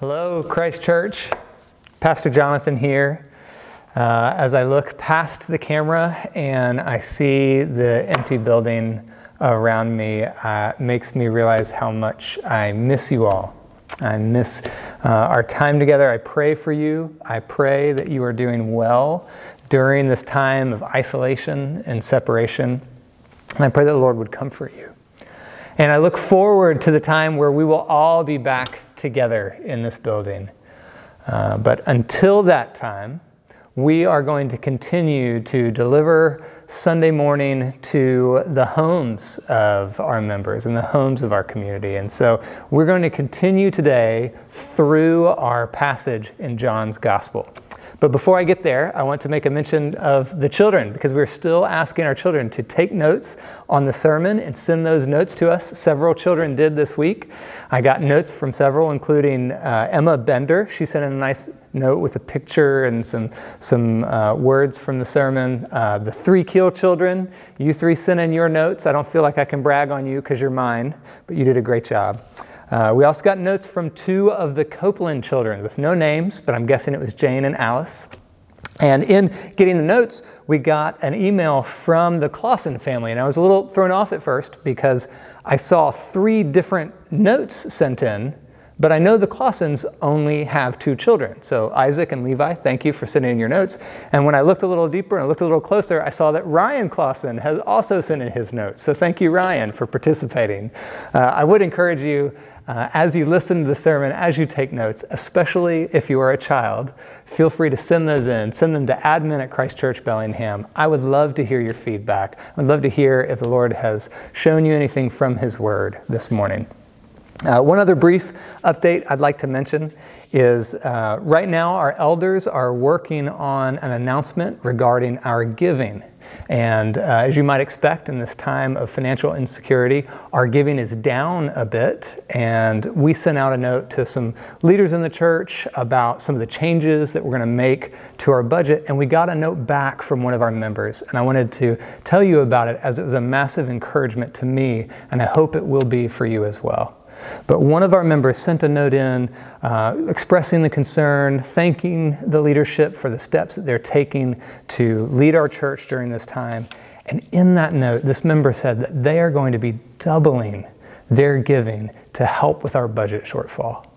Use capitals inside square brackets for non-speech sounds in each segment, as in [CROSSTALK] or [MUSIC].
Hello, Christ Church. Pastor Jonathan here. Uh, as I look past the camera and I see the empty building around me, uh, makes me realize how much I miss you all. I miss uh, our time together. I pray for you. I pray that you are doing well during this time of isolation and separation. And I pray that the Lord would comfort you. And I look forward to the time where we will all be back together in this building. Uh, but until that time, we are going to continue to deliver Sunday morning to the homes of our members and the homes of our community. And so we're going to continue today through our passage in John's Gospel. But before I get there, I want to make a mention of the children because we're still asking our children to take notes on the sermon and send those notes to us. Several children did this week. I got notes from several, including uh, Emma Bender. She sent in a nice note with a picture and some, some uh, words from the sermon. Uh, the three Keel children, you three sent in your notes. I don't feel like I can brag on you because you're mine, but you did a great job. Uh, we also got notes from two of the Copeland children with no names, but I'm guessing it was Jane and Alice. And in getting the notes, we got an email from the Clausen family. And I was a little thrown off at first because I saw three different notes sent in, but I know the Clausens only have two children. So Isaac and Levi, thank you for sending in your notes. And when I looked a little deeper and I looked a little closer, I saw that Ryan Clausen has also sent in his notes. So thank you, Ryan, for participating. Uh, I would encourage you uh, as you listen to the sermon, as you take notes, especially if you are a child, feel free to send those in. Send them to admin at Christ Church Bellingham. I would love to hear your feedback. I'd love to hear if the Lord has shown you anything from His Word this morning. Uh, one other brief update I'd like to mention is uh, right now our elders are working on an announcement regarding our giving and uh, as you might expect in this time of financial insecurity, our giving is down a bit. And we sent out a note to some leaders in the church about some of the changes that we're going to make to our budget. And we got a note back from one of our members. And I wanted to tell you about it as it was a massive encouragement to me. And I hope it will be for you as well. But one of our members sent a note in uh, expressing the concern, thanking the leadership for the steps that they're taking to lead our church during this time. And in that note, this member said that they are going to be doubling their giving to help with our budget shortfall.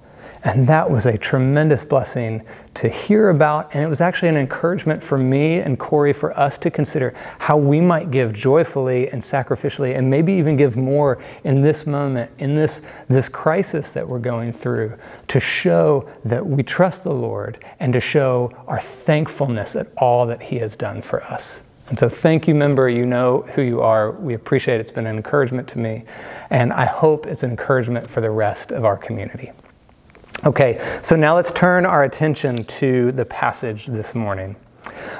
And that was a tremendous blessing to hear about. And it was actually an encouragement for me and Corey for us to consider how we might give joyfully and sacrificially, and maybe even give more in this moment, in this, this crisis that we're going through, to show that we trust the Lord and to show our thankfulness at all that He has done for us. And so, thank you, member. You know who you are. We appreciate it. It's been an encouragement to me. And I hope it's an encouragement for the rest of our community. Okay, so now let's turn our attention to the passage this morning.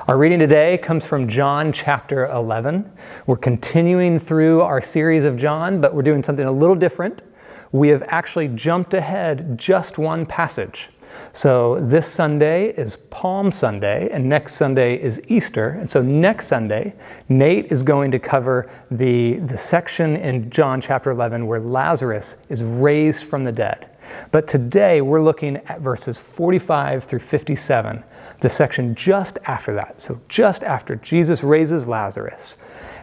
Our reading today comes from John chapter 11. We're continuing through our series of John, but we're doing something a little different. We have actually jumped ahead just one passage. So this Sunday is Palm Sunday, and next Sunday is Easter. And so next Sunday, Nate is going to cover the, the section in John chapter 11 where Lazarus is raised from the dead. But today we're looking at verses 45 through 57, the section just after that. So, just after Jesus raises Lazarus.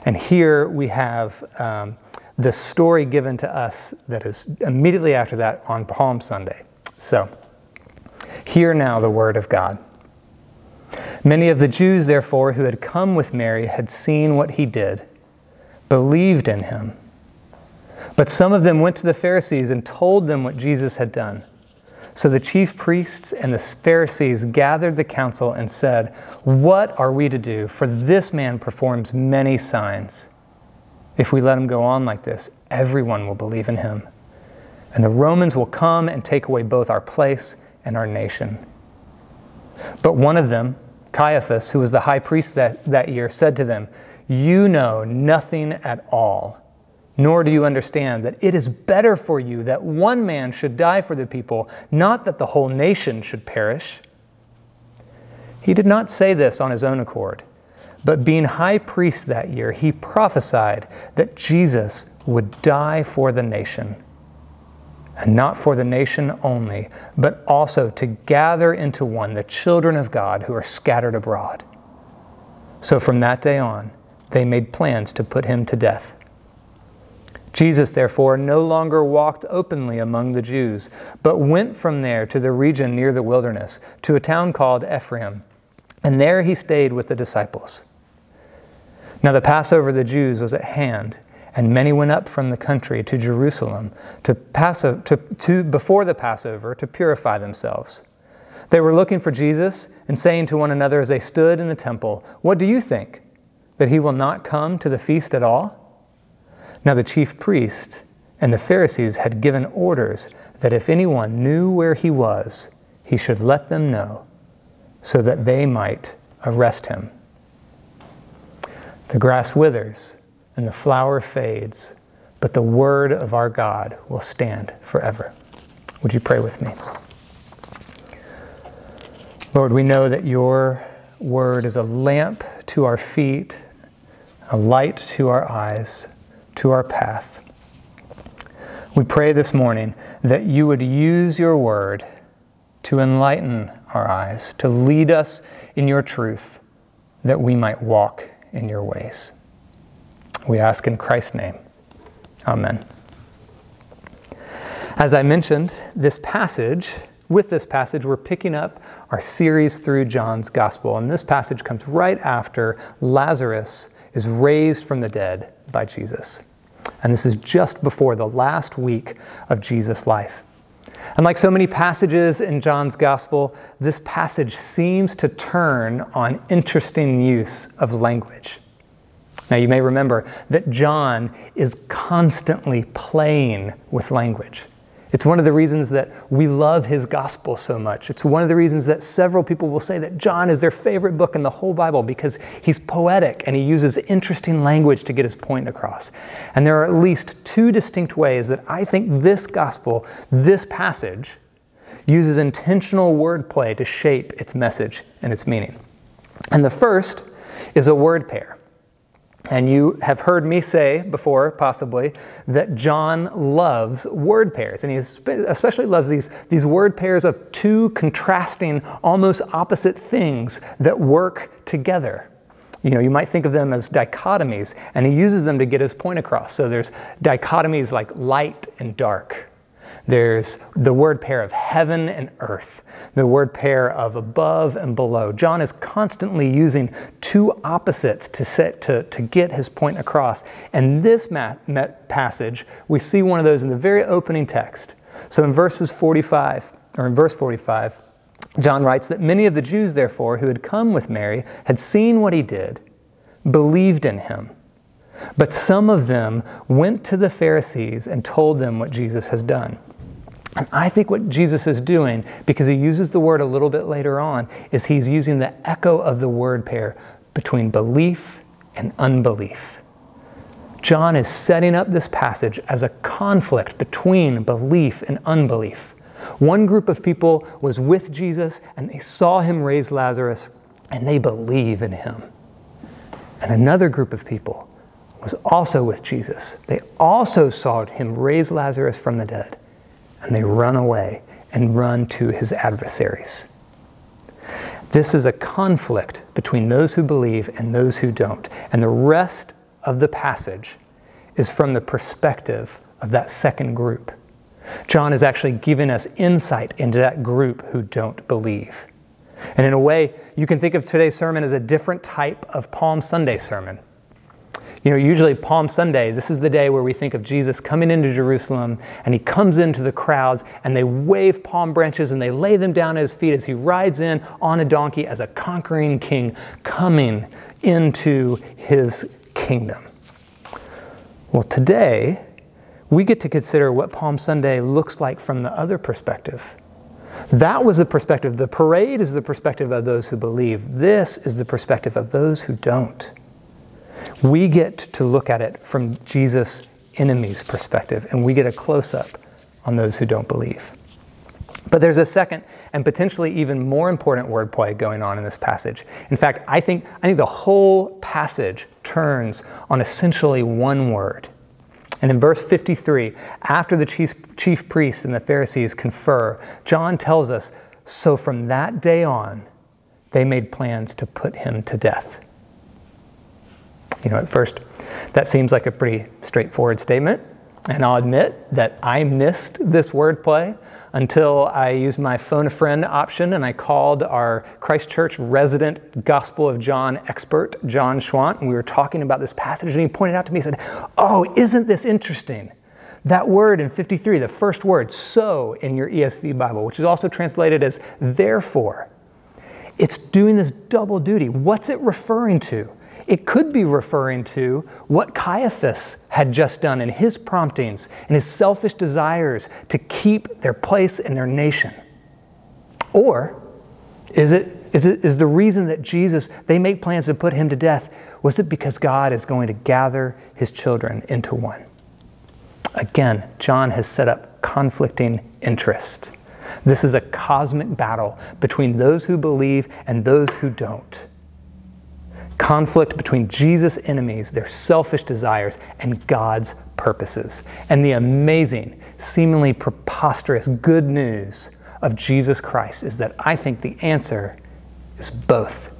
And here we have um, the story given to us that is immediately after that on Palm Sunday. So, hear now the word of God. Many of the Jews, therefore, who had come with Mary had seen what he did, believed in him. But some of them went to the Pharisees and told them what Jesus had done. So the chief priests and the Pharisees gathered the council and said, What are we to do? For this man performs many signs. If we let him go on like this, everyone will believe in him. And the Romans will come and take away both our place and our nation. But one of them, Caiaphas, who was the high priest that, that year, said to them, You know nothing at all nor do you understand that it is better for you that one man should die for the people, not that the whole nation should perish. He did not say this on his own accord, but being high priest that year, he prophesied that Jesus would die for the nation. and not for the nation only, but also to gather into one the children of God who are scattered abroad. So from that day on, they made plans to put him to death. Jesus, therefore, no longer walked openly among the Jews, but went from there to the region near the wilderness, to a town called Ephraim, and there he stayed with the disciples. Now the Passover of the Jews was at hand and many went up from the country to Jerusalem to pass, to, to, before the Passover to purify themselves. They were looking for Jesus and saying to one another as they stood in the temple, What do you think? That he will not come to the feast at all? Now the chief priest and the Pharisees had given orders that if anyone knew where he was, he should let them know, so that they might arrest him. The grass withers and the flower fades, but the word of our God will stand forever. Would you pray with me? Lord, we know that your word is a lamp to our feet, a light to our eyes, to our path. We pray this morning that you would use your word to enlighten our eyes, to lead us in your truth, that we might walk in your ways. We ask in Christ's name. Amen. As I mentioned, this passage, with this passage, we're picking up our series through John's Gospel. And this passage comes right after Lazarus is raised from the dead by Jesus. And this is just before the last week of Jesus' life. And like so many passages in John's Gospel, this passage seems to turn on interesting use of language. Now, you may remember that John is constantly playing with language. It's one of the reasons that we love his gospel so much. It's one of the reasons that several people will say that John is their favorite book in the whole Bible because he's poetic and he uses interesting language to get his point across. And there are at least two distinct ways that I think this gospel, this passage, uses intentional wordplay to shape its message and its meaning. And the first is a word pair. And you have heard me say before, possibly, that John loves word pairs. And he especially loves these, these word pairs of two contrasting, almost opposite things that work together. You know, you might think of them as dichotomies, and he uses them to get his point across. So there's dichotomies like light and dark, there's the word pair of heaven and earth, the word pair of above and below. John is constantly using two opposites to, set, to, to get his point across. And this passage, we see one of those in the very opening text. So in verses 45, or in verse 45, John writes that many of the Jews, therefore, who had come with Mary, had seen what he did, believed in him. But some of them went to the Pharisees and told them what Jesus has done. And I think what Jesus is doing, because he uses the word a little bit later on, is he's using the echo of the word pair between belief and unbelief. John is setting up this passage as a conflict between belief and unbelief. One group of people was with Jesus and they saw him raise Lazarus and they believe in him. And another group of people was also with Jesus. They also saw him raise Lazarus from the dead and they run away and run to his adversaries. This is a conflict between those who believe and those who don't. And the rest of the passage is from the perspective of that second group. John is actually giving us insight into that group who don't believe. And in a way, you can think of today's sermon as a different type of Palm Sunday sermon. You know, usually Palm Sunday, this is the day where we think of Jesus coming into Jerusalem and he comes into the crowds and they wave palm branches and they lay them down at his feet as he rides in on a donkey as a conquering king coming into his kingdom. Well, today, we get to consider what Palm Sunday looks like from the other perspective. That was the perspective. The parade is the perspective of those who believe. This is the perspective of those who don't. We get to look at it from Jesus' enemies' perspective, and we get a close up on those who don't believe. But there's a second and potentially even more important wordplay going on in this passage. In fact, I think, I think the whole passage turns on essentially one word. And in verse 53, after the chief, chief priests and the Pharisees confer, John tells us so from that day on, they made plans to put him to death. You know, at first, that seems like a pretty straightforward statement. And I'll admit that I missed this wordplay until I used my phone a friend option and I called our Christ Church resident Gospel of John expert, John Schwant, and we were talking about this passage. And he pointed out to me, he said, Oh, isn't this interesting? That word in 53, the first word, so in your ESV Bible, which is also translated as therefore, it's doing this double duty. What's it referring to? It could be referring to what Caiaphas had just done in his promptings and his selfish desires to keep their place in their nation. Or is it is, it, is the reason that Jesus, they make plans to put him to death, was it because God is going to gather his children into one? Again, John has set up conflicting interests. This is a cosmic battle between those who believe and those who don't conflict between Jesus' enemies, their selfish desires, and God's purposes. And the amazing, seemingly preposterous good news of Jesus Christ is that I think the answer is both.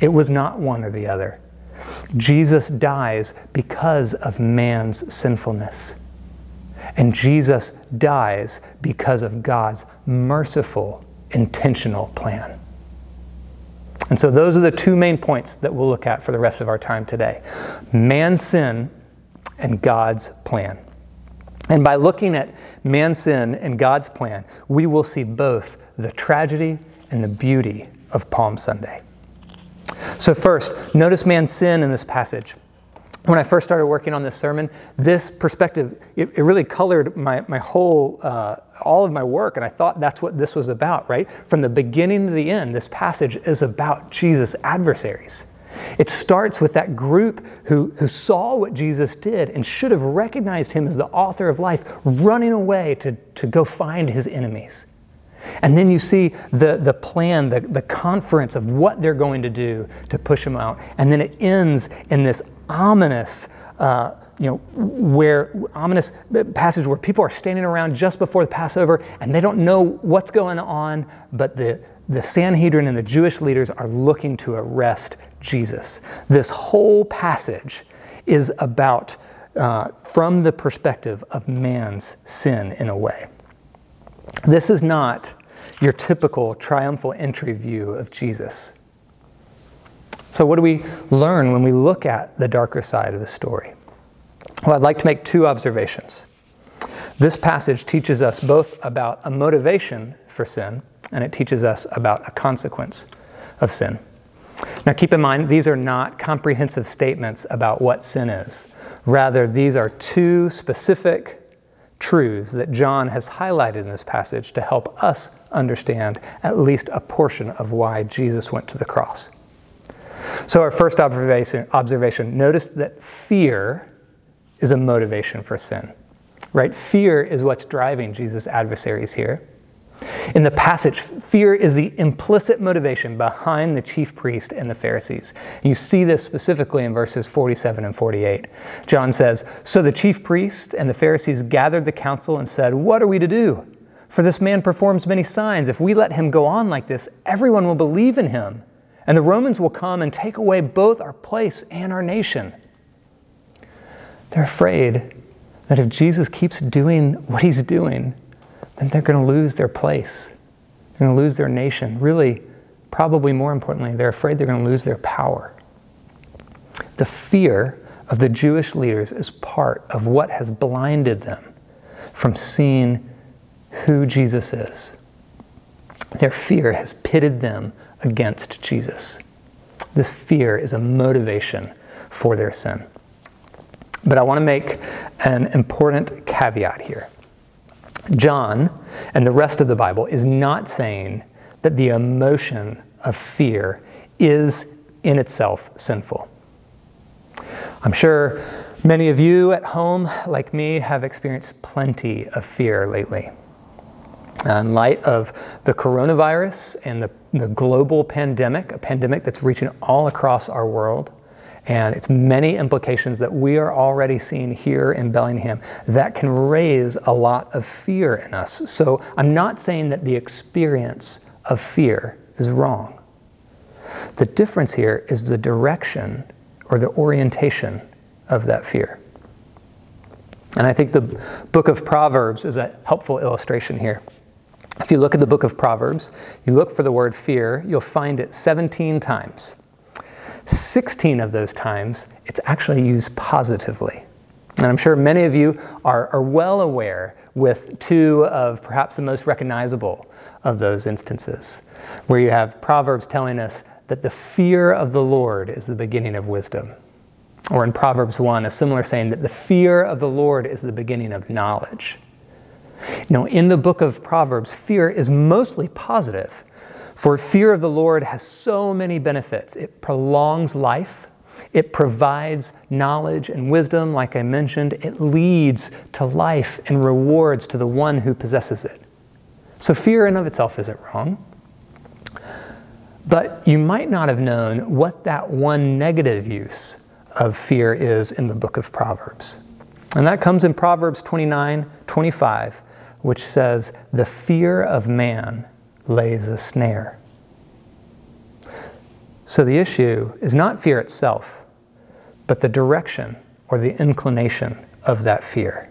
It was not one or the other. Jesus dies because of man's sinfulness. And Jesus dies because of God's merciful, intentional plan. And so those are the two main points that we'll look at for the rest of our time today man's sin and God's plan. And by looking at man's sin and God's plan, we will see both the tragedy and the beauty of Palm Sunday. So, first, notice man's sin in this passage when I first started working on this sermon, this perspective, it, it really colored my, my whole, uh, all of my work, and I thought that's what this was about, right? From the beginning to the end, this passage is about Jesus' adversaries. It starts with that group who, who saw what Jesus did and should have recognized him as the author of life, running away to, to go find his enemies. And then you see the, the plan, the, the conference of what they're going to do to push him out. And then it ends in this ominous, uh, you know, where ominous passage where people are standing around just before the Passover and they don't know what's going on, but the, the Sanhedrin and the Jewish leaders are looking to arrest Jesus. This whole passage is about, uh, from the perspective of man's sin in a way. This is not your typical triumphal entry view of Jesus. So, what do we learn when we look at the darker side of the story? Well, I'd like to make two observations. This passage teaches us both about a motivation for sin, and it teaches us about a consequence of sin. Now, keep in mind, these are not comprehensive statements about what sin is. Rather, these are two specific truths that John has highlighted in this passage to help us understand at least a portion of why Jesus went to the cross. So, our first observation, observation notice that fear is a motivation for sin. Right? Fear is what's driving Jesus' adversaries here. In the passage, fear is the implicit motivation behind the chief priest and the Pharisees. You see this specifically in verses 47 and 48. John says, So the chief priest and the Pharisees gathered the council and said, What are we to do? For this man performs many signs. If we let him go on like this, everyone will believe in him, and the Romans will come and take away both our place and our nation. They're afraid that if Jesus keeps doing what he's doing, then they're going to lose their place. They're going to lose their nation. Really, probably more importantly, they're afraid they're going to lose their power. The fear of the Jewish leaders is part of what has blinded them from seeing who Jesus is. Their fear has pitted them against Jesus. This fear is a motivation for their sin. But I want to make an important caveat here. John and the rest of the Bible is not saying that the emotion of fear is in itself sinful. I'm sure many of you at home, like me, have experienced plenty of fear lately. Uh, in light of the coronavirus and the, the global pandemic, a pandemic that's reaching all across our world, and its many implications that we are already seeing here in Bellingham that can raise a lot of fear in us. So I'm not saying that the experience of fear is wrong. The difference here is the direction or the orientation of that fear. And I think the book of Proverbs is a helpful illustration here. If you look at the book of Proverbs, you look for the word fear, you'll find it 17 times. 16 of those times, it's actually used positively. And I'm sure many of you are, are well aware with two of perhaps the most recognizable of those instances, where you have Proverbs telling us that the fear of the Lord is the beginning of wisdom. Or in Proverbs 1, a similar saying that the fear of the Lord is the beginning of knowledge. Know, in the book of Proverbs, fear is mostly positive. For fear of the Lord has so many benefits. It prolongs life, it provides knowledge and wisdom, like I mentioned. It leads to life and rewards to the one who possesses it. So, fear in of itself isn't wrong. But you might not have known what that one negative use of fear is in the book of Proverbs. And that comes in Proverbs 29 25, which says, The fear of man lays a snare. So the issue is not fear itself, but the direction or the inclination of that fear.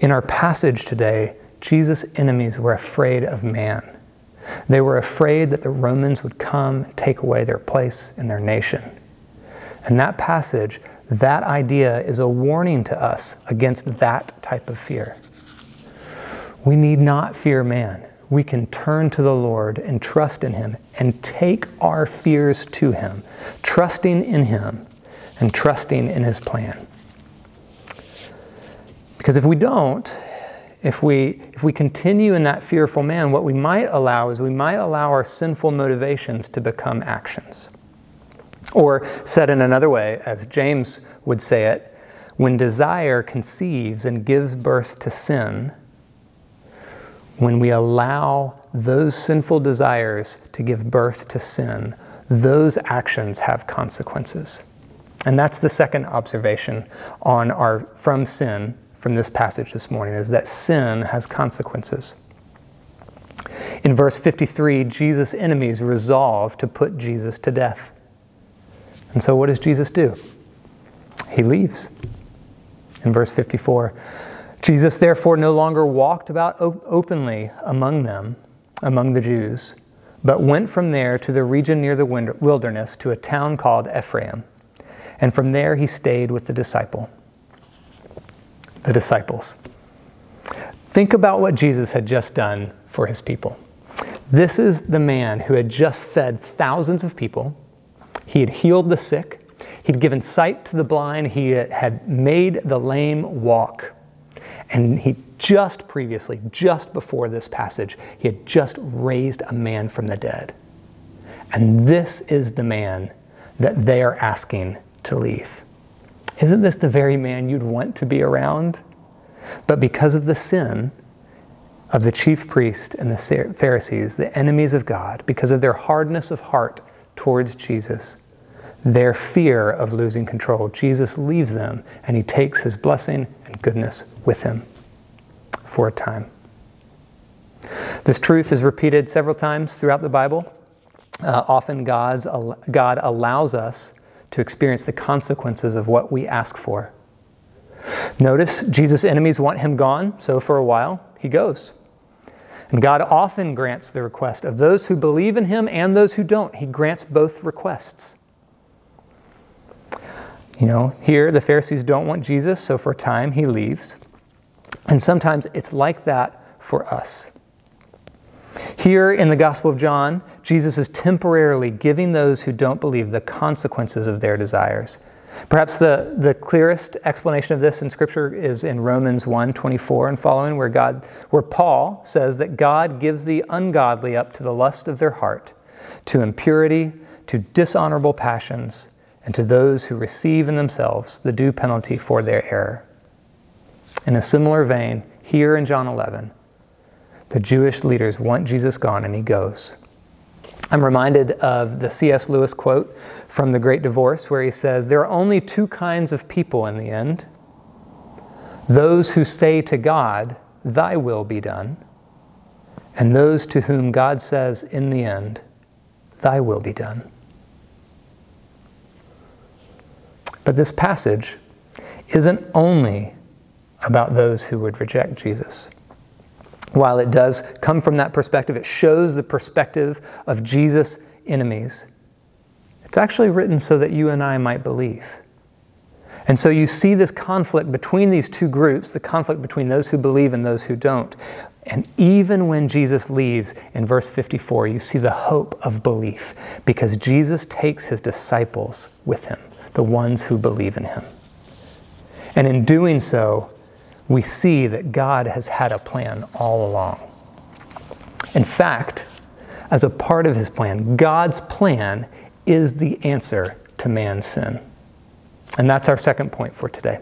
In our passage today, Jesus' enemies were afraid of man. They were afraid that the Romans would come and take away their place in their nation. And that passage, that idea is a warning to us against that type of fear. We need not fear man. We can turn to the Lord and trust in Him and take our fears to Him, trusting in Him and trusting in His plan. Because if we don't, if we, if we continue in that fearful man, what we might allow is we might allow our sinful motivations to become actions. Or, said in another way, as James would say it, when desire conceives and gives birth to sin, when we allow those sinful desires to give birth to sin, those actions have consequences. And that's the second observation on our from sin from this passage this morning is that sin has consequences. In verse 53, Jesus' enemies resolve to put Jesus to death. And so what does Jesus do? He leaves. In verse 54, Jesus therefore no longer walked about openly among them, among the Jews, but went from there to the region near the wilderness to a town called Ephraim. And from there he stayed with the disciple. The disciples. Think about what Jesus had just done for his people. This is the man who had just fed thousands of people. He had healed the sick. He'd given sight to the blind. He had made the lame walk. And he just previously, just before this passage, he had just raised a man from the dead. And this is the man that they are asking to leave. Isn't this the very man you'd want to be around? But because of the sin of the chief priest and the Pharisees, the enemies of God, because of their hardness of heart towards Jesus, their fear of losing control, Jesus leaves them and he takes his blessing and goodness with him for a time. This truth is repeated several times throughout the Bible. Uh, often God's, God allows us to experience the consequences of what we ask for. Notice Jesus' enemies want him gone, so for a while, he goes. And God often grants the request of those who believe in him and those who don't. He grants both requests. You know, here the Pharisees don't want Jesus, so for a time he leaves. And sometimes it's like that for us. Here in the Gospel of John, Jesus is temporarily giving those who don't believe the consequences of their desires. Perhaps the, the clearest explanation of this in Scripture is in Romans 1 24 and following, where, God, where Paul says that God gives the ungodly up to the lust of their heart, to impurity, to dishonorable passions and to those who receive in themselves the due penalty for their error. In a similar vein, here in John 11, the Jewish leaders want Jesus gone and he goes. I'm reminded of the C.S. Lewis quote from The Great Divorce, where he says, There are only two kinds of people in the end those who say to God, Thy will be done, and those to whom God says in the end, Thy will be done. But this passage isn't only about those who would reject Jesus. While it does come from that perspective, it shows the perspective of Jesus' enemies. It's actually written so that you and I might believe. And so you see this conflict between these two groups, the conflict between those who believe and those who don't. And even when Jesus leaves in verse 54, you see the hope of belief because Jesus takes his disciples with him, the ones who believe in him. And in doing so, we see that God has had a plan all along. In fact, as a part of his plan, God's plan is the answer to man's sin. And that's our second point for today.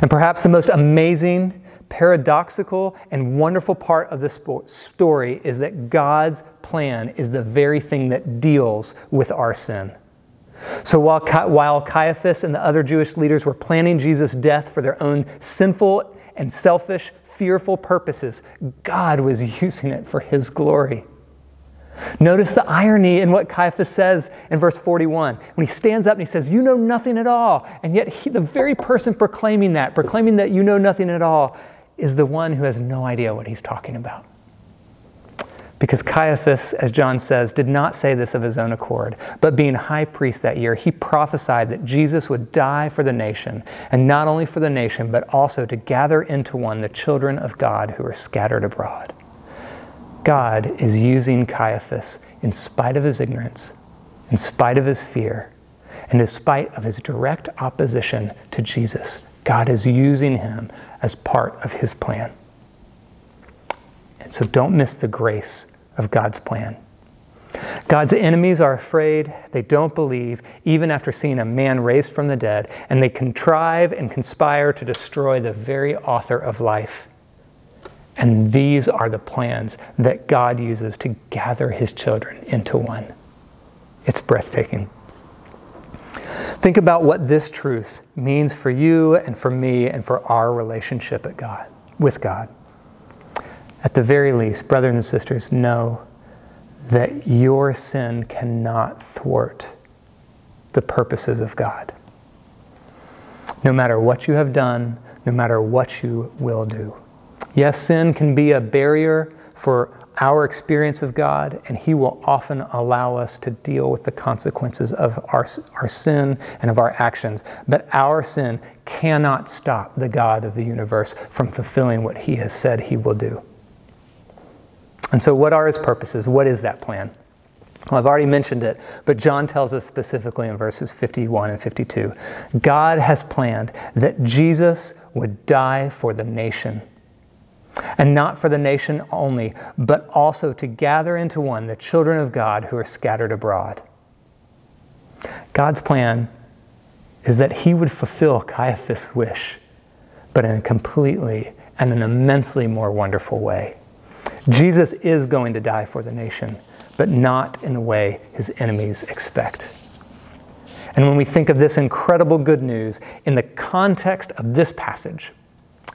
And perhaps the most amazing, paradoxical, and wonderful part of this story is that God's plan is the very thing that deals with our sin. So while, while Caiaphas and the other Jewish leaders were planning Jesus' death for their own sinful and selfish, fearful purposes, God was [LAUGHS] using it for his glory. Notice the irony in what Caiaphas says in verse 41 when he stands up and he says, You know nothing at all. And yet, he, the very person proclaiming that, proclaiming that you know nothing at all, is the one who has no idea what he's talking about. Because Caiaphas, as John says, did not say this of his own accord, but being high priest that year, he prophesied that Jesus would die for the nation, and not only for the nation, but also to gather into one the children of God who are scattered abroad. God is using Caiaphas in spite of his ignorance, in spite of his fear, and in spite of his direct opposition to Jesus. God is using him as part of his plan. So don't miss the grace of God's plan. God's enemies are afraid, they don't believe, even after seeing a man raised from the dead, and they contrive and conspire to destroy the very author of life. And these are the plans that God uses to gather his children into one. It's breathtaking. Think about what this truth means for you and for me and for our relationship at God, with God. At the very least, brothers and sisters, know that your sin cannot thwart the purposes of God. No matter what you have done, no matter what you will do. Yes, sin can be a barrier for our experience of God, and He will often allow us to deal with the consequences of our, our sin and of our actions. But our sin cannot stop the God of the universe from fulfilling what He has said He will do. And so, what are his purposes? What is that plan? Well, I've already mentioned it, but John tells us specifically in verses 51 and 52 God has planned that Jesus would die for the nation. And not for the nation only, but also to gather into one the children of God who are scattered abroad. God's plan is that he would fulfill Caiaphas' wish, but in a completely and an immensely more wonderful way. Jesus is going to die for the nation, but not in the way his enemies expect. And when we think of this incredible good news in the context of this passage,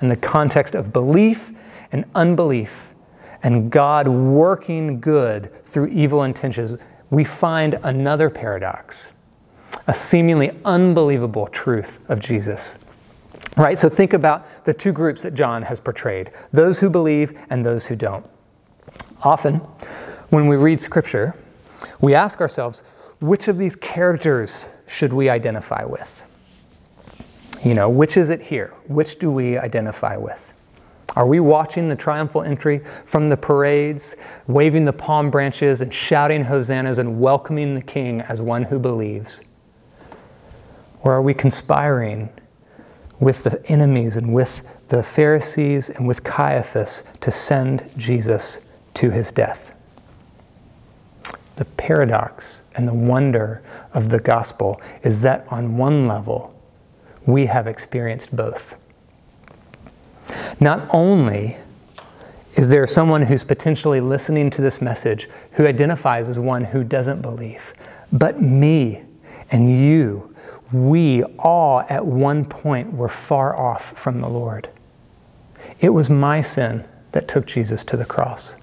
in the context of belief and unbelief, and God working good through evil intentions, we find another paradox, a seemingly unbelievable truth of Jesus. Right? So think about the two groups that John has portrayed those who believe and those who don't. Often, when we read Scripture, we ask ourselves, which of these characters should we identify with? You know, which is it here? Which do we identify with? Are we watching the triumphal entry from the parades, waving the palm branches and shouting hosannas and welcoming the king as one who believes? Or are we conspiring with the enemies and with the Pharisees and with Caiaphas to send Jesus to his death. The paradox and the wonder of the gospel is that on one level, we have experienced both. Not only Is there someone who's potentially listening to this message who identifies as one who doesn't believe? But me and you, we all at one point were far off from the Lord. It was my sin that took Jesus to the cross.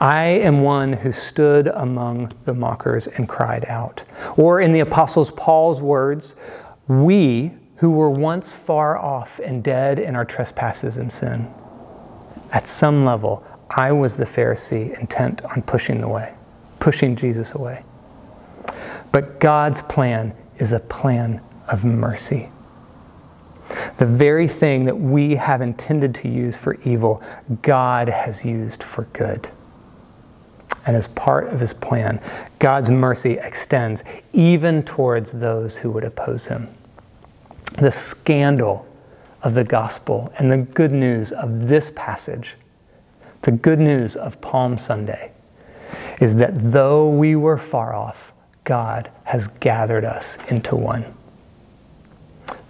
I am one who stood among the mockers and cried out. Or, in the Apostles Paul's words, we who were once far off and dead in our trespasses and sin. At some level, I was the Pharisee intent on pushing the way, pushing Jesus away. But God's plan is a plan of mercy. The very thing that we have intended to use for evil, God has used for good. And as part of his plan, God's mercy extends even towards those who would oppose him. The scandal of the gospel and the good news of this passage, the good news of Palm Sunday, is that though we were far off, God has gathered us into one.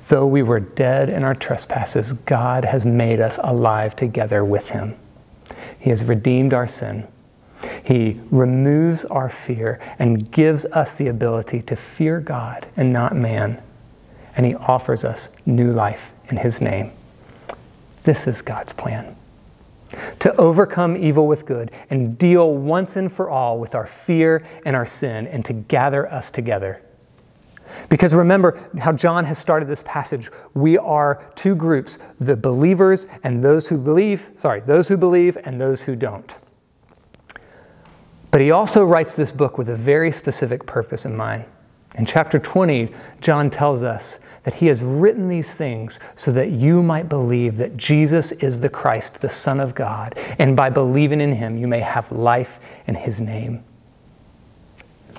Though we were dead in our trespasses, God has made us alive together with Him. He has redeemed our sin. He removes our fear and gives us the ability to fear God and not man. And He offers us new life in His name. This is God's plan to overcome evil with good and deal once and for all with our fear and our sin and to gather us together because remember how John has started this passage. We are two groups the believers and those who believe, sorry, those who believe and those who don't. But he also writes this book with a very specific purpose in mind. In chapter 20, John tells us that he has written these things so that you might believe that Jesus is the Christ, the Son of God, and by believing in him, you may have life in his name.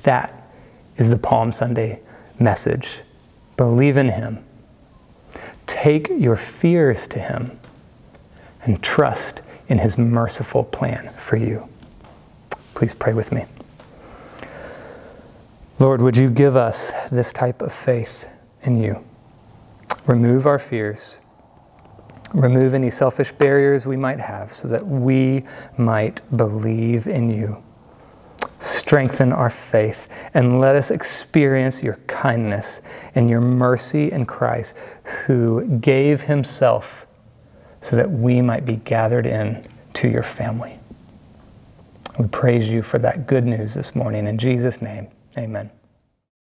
That is the Palm Sunday message. Believe in Him. Take your fears to Him and trust in His merciful plan for you. Please pray with me. Lord, would you give us this type of faith in you? Remove our fears. Remove any selfish barriers we might have so that we might believe in you strengthen our faith, and let us experience your kindness and your mercy in Christ, who gave himself so that we might be gathered in to your family. We praise you for that good news this morning. In Jesus' name, amen.